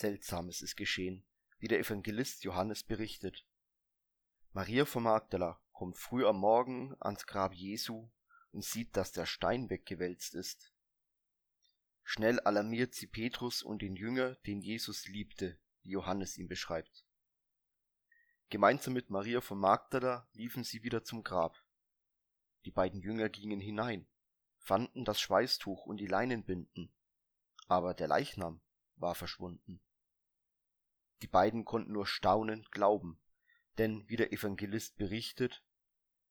Seltsames ist geschehen, wie der Evangelist Johannes berichtet. Maria von Magdala kommt früh am Morgen ans Grab Jesu und sieht, dass der Stein weggewälzt ist. Schnell alarmiert sie Petrus und den Jünger, den Jesus liebte, wie Johannes ihn beschreibt. Gemeinsam mit Maria von Magdala liefen sie wieder zum Grab. Die beiden Jünger gingen hinein, fanden das Schweißtuch und die Leinenbinden, aber der Leichnam war verschwunden. Die beiden konnten nur staunend glauben, denn wie der Evangelist berichtet,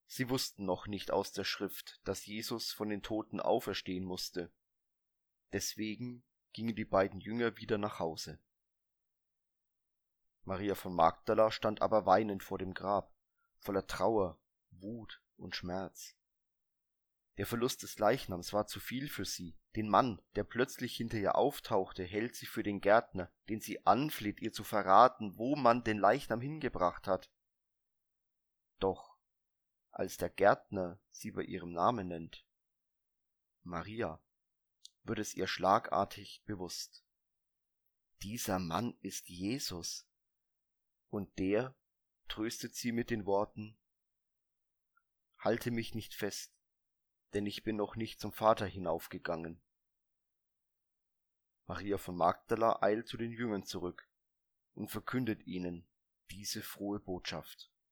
sie wussten noch nicht aus der Schrift, dass Jesus von den Toten auferstehen musste. Deswegen gingen die beiden Jünger wieder nach Hause. Maria von Magdala stand aber weinend vor dem Grab, voller Trauer, Wut und Schmerz. Der Verlust des Leichnams war zu viel für sie. Den Mann, der plötzlich hinter ihr auftauchte, hält sie für den Gärtner, den sie anfleht, ihr zu verraten, wo man den Leichnam hingebracht hat. Doch als der Gärtner sie bei ihrem Namen nennt, Maria, wird es ihr schlagartig bewusst. Dieser Mann ist Jesus. Und der tröstet sie mit den Worten Halte mich nicht fest, denn ich bin noch nicht zum Vater hinaufgegangen. Maria von Magdala eilt zu den Jüngern zurück und verkündet ihnen diese frohe Botschaft.